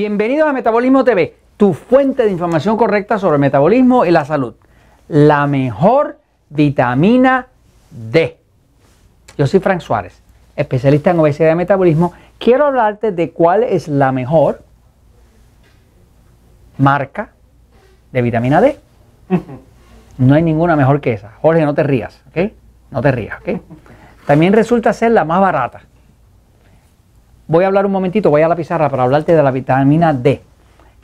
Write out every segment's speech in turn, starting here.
Bienvenidos a Metabolismo TV, tu fuente de información correcta sobre el metabolismo y la salud. La mejor vitamina D. Yo soy Frank Suárez, especialista en obesidad y metabolismo. Quiero hablarte de cuál es la mejor marca de vitamina D. No hay ninguna mejor que esa. Jorge, no te rías, ¿ok? No te rías, ¿ok? También resulta ser la más barata voy a hablar un momentito, voy a la pizarra para hablarte de la vitamina D.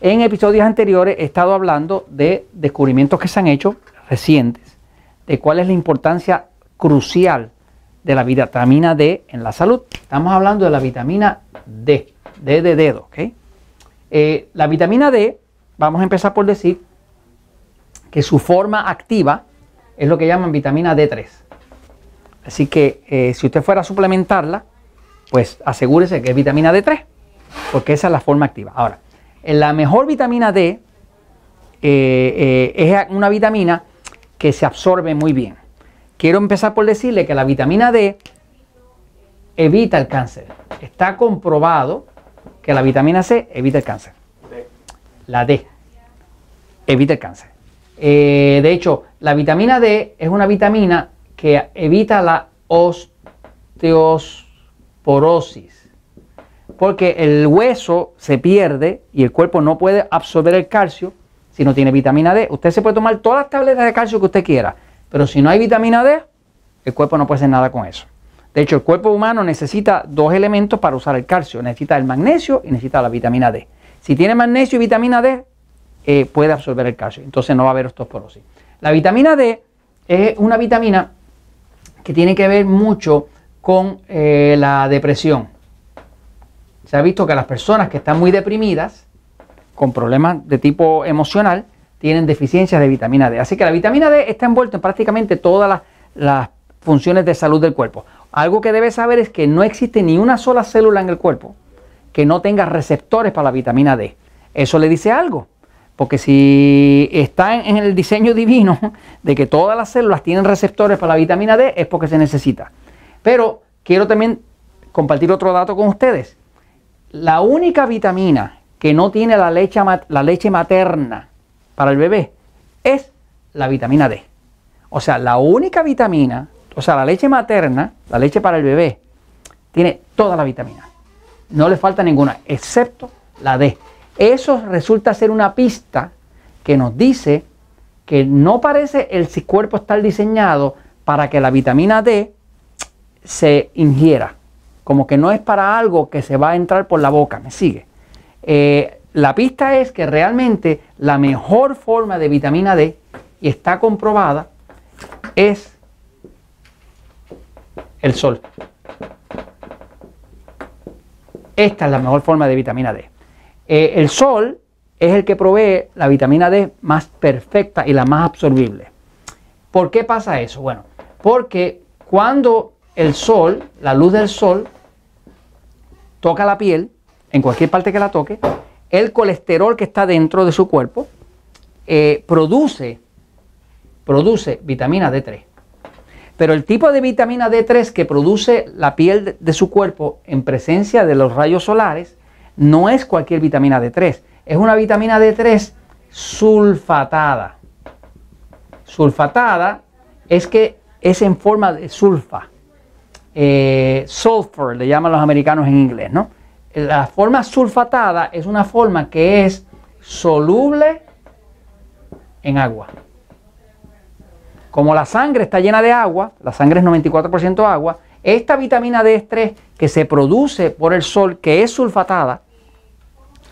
En episodios anteriores he estado hablando de descubrimientos que se han hecho recientes, de cuál es la importancia crucial de la vitamina D en la salud. Estamos hablando de la vitamina D, D de dedo, ¿ok? Eh, la vitamina D, vamos a empezar por decir que su forma activa es lo que llaman vitamina D3. Así que eh, si usted fuera a suplementarla, pues asegúrese que es vitamina D3, porque esa es la forma activa. Ahora, la mejor vitamina D eh, eh, es una vitamina que se absorbe muy bien. Quiero empezar por decirle que la vitamina D evita el cáncer. Está comprobado que la vitamina C evita el cáncer. La D evita el cáncer. Eh, de hecho, la vitamina D es una vitamina que evita la osteos porosis. Porque el hueso se pierde y el cuerpo no puede absorber el calcio si no tiene vitamina D. Usted se puede tomar todas las tabletas de calcio que usted quiera, pero si no hay vitamina D, el cuerpo no puede hacer nada con eso. De hecho, el cuerpo humano necesita dos elementos para usar el calcio. Necesita el magnesio y necesita la vitamina D. Si tiene magnesio y vitamina D, eh, puede absorber el calcio. Entonces no va a haber osteoporosis. La vitamina D es una vitamina que tiene que ver mucho con eh, la depresión. Se ha visto que las personas que están muy deprimidas, con problemas de tipo emocional, tienen deficiencias de vitamina D. Así que la vitamina D está envuelta en prácticamente todas las, funciones de salud del cuerpo. Algo que debes saber es que no existe ni una sola célula en el cuerpo que no tenga receptores para la vitamina D. Eso le dice algo. Porque si está en el diseño divino de que todas las células tienen receptores para la vitamina D, es porque se necesita. Pero quiero también compartir otro dato con ustedes. La única vitamina que no tiene la leche, la leche materna para el bebé es la vitamina D. O sea, la única vitamina, o sea, la leche materna, la leche para el bebé, tiene toda la vitamina. No le falta ninguna, excepto la D. Eso resulta ser una pista que nos dice que no parece el cuerpo estar diseñado para que la vitamina D se ingiera. Como que no es para algo que se va a entrar por la boca, ¿me sigue? Eh, la pista es que realmente la mejor forma de vitamina D, y está comprobada, es el sol. Esta es la mejor forma de vitamina D. Eh, el sol es el que provee la vitamina D más perfecta y la más absorbible. ¿Por qué pasa eso? Bueno, porque cuando el sol, la luz del sol, toca la piel, en cualquier parte que la toque, el colesterol que está dentro de su cuerpo eh, produce, produce vitamina D3. Pero el tipo de vitamina D3 que produce la piel de, su cuerpo en presencia de los rayos solares no es cualquier vitamina D3, es una vitamina D3 sulfatada. Sulfatada es que es en forma de sulfa eh, sulfur, le llaman los americanos en inglés, ¿no? La forma sulfatada es una forma que es soluble en agua. Como la sangre está llena de agua, la sangre es 94% agua, esta vitamina D3 que se produce por el sol, que es sulfatada,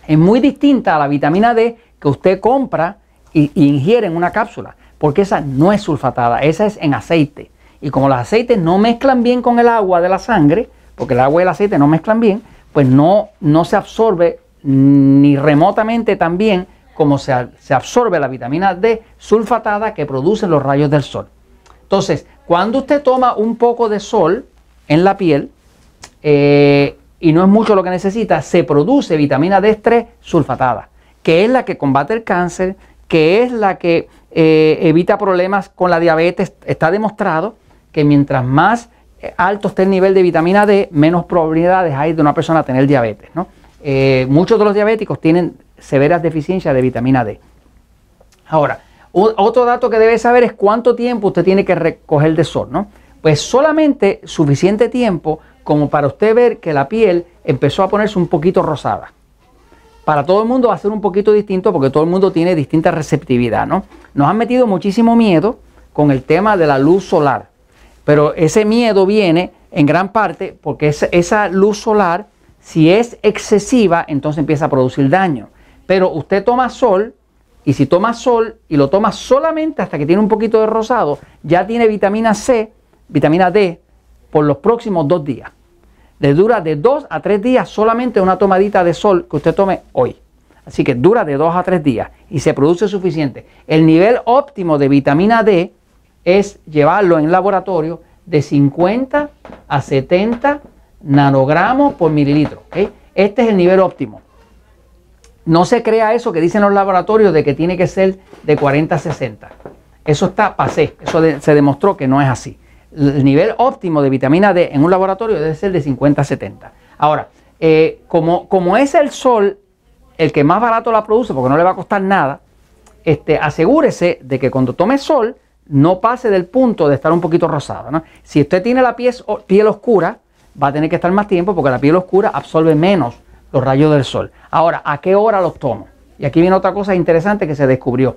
es muy distinta a la vitamina D que usted compra e ingiere en una cápsula, porque esa no es sulfatada, esa es en aceite. Y como los aceites no mezclan bien con el agua de la sangre, porque el agua y el aceite no mezclan bien, pues no, no se absorbe ni remotamente tan bien como se, absorbe la vitamina D sulfatada que producen los rayos del sol. Entonces, cuando usted toma un poco de sol en la piel, eh, y no es mucho lo que necesita, se produce vitamina D3 sulfatada, que es la que combate el cáncer, que es la que eh, evita problemas con la diabetes, está demostrado que mientras más eh, alto esté el nivel de vitamina D, menos probabilidades hay de una persona tener diabetes. eh, muchos de los diabéticos tienen severas deficiencias de vitamina D. Ahora, otro dato que debe saber es cuánto tiempo usted tiene que recoger de sol, ¿no? Pues solamente suficiente tiempo como para usted ver que la piel empezó a ponerse un poquito rosada. Para todo el mundo va a ser un poquito distinto porque todo el mundo tiene distinta receptividad, ¿no? Nos han metido muchísimo miedo con el tema de la luz solar, pero ese miedo viene en gran parte porque esa luz solar, si es excesiva, entonces empieza a producir daño. Pero usted toma sol, y si toma sol y lo toma solamente hasta que tiene un poquito de rosado, ya tiene vitamina C, vitamina D, por los próximos dos días. Le dura de dos a tres días solamente una tomadita de sol que usted tome hoy. Así que dura de dos a tres días y se produce suficiente. El nivel óptimo de vitamina D es llevarlo en laboratorio de 50 a 70 nanogramos por mililitro. Este es el nivel óptimo. No se crea eso que dicen los laboratorios de que tiene que ser de 40 a 60. Eso está pasé, eso se demostró que no es así. El nivel óptimo de vitamina D en un laboratorio debe ser de 50 a 70. Ahora, eh, como, como es el sol el que más barato la produce, porque no le va a costar nada, este, asegúrese de que cuando tome sol no pase del punto de estar un poquito rosado. Si usted tiene la piel, piel oscura, va a tener que estar más tiempo porque la piel oscura absorbe menos los rayos del sol. Ahora, ¿a qué hora los tomo? Y aquí viene otra cosa interesante que se descubrió.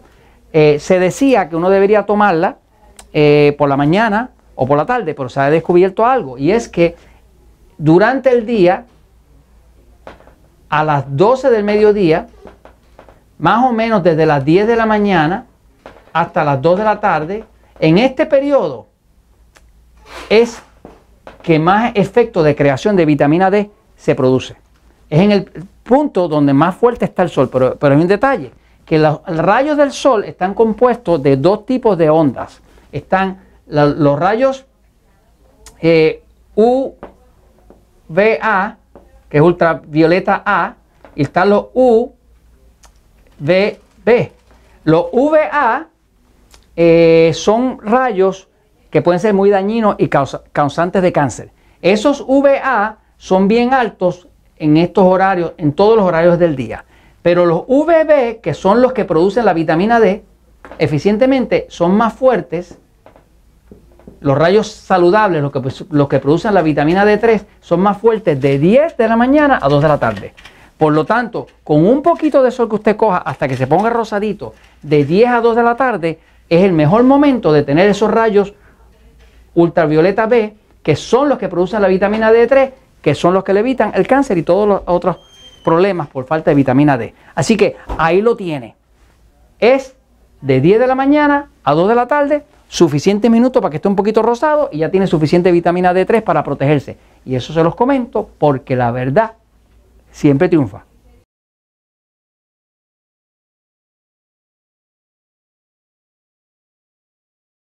Eh, se decía que uno debería tomarla eh, por la mañana o por la tarde, pero se ha descubierto algo. Y es que durante el día, a las 12 del mediodía, más o menos desde las 10 de la mañana hasta las 2 de la tarde, en este periodo es que más efecto de creación de vitamina D se produce es en el punto donde más fuerte está el sol, pero, hay un detalle, que los rayos del sol están compuestos de dos tipos de ondas. Están los rayos eh, UVA, que es ultravioleta A, y están los UVB. Los UVA eh, son rayos que pueden ser muy dañinos y causantes de cáncer. Esos VA son bien altos en estos horarios, en todos los horarios del día. Pero los VB, que son los que producen la vitamina D eficientemente, son más fuertes. Los rayos saludables, los que, los que producen la vitamina D3, son más fuertes de 10 de la mañana a 2 de la tarde. Por lo tanto, con un poquito de sol que usted coja hasta que se ponga rosadito, de 10 a 2 de la tarde, es el mejor momento de tener esos rayos ultravioleta B, que son los que producen la vitamina D3 que son los que le evitan el cáncer y todos los otros problemas por falta de vitamina D. Así que ahí lo tiene. Es de 10 de la mañana a 2 de la tarde, suficiente minuto para que esté un poquito rosado y ya tiene suficiente vitamina D3 para protegerse. Y eso se los comento porque la verdad siempre triunfa.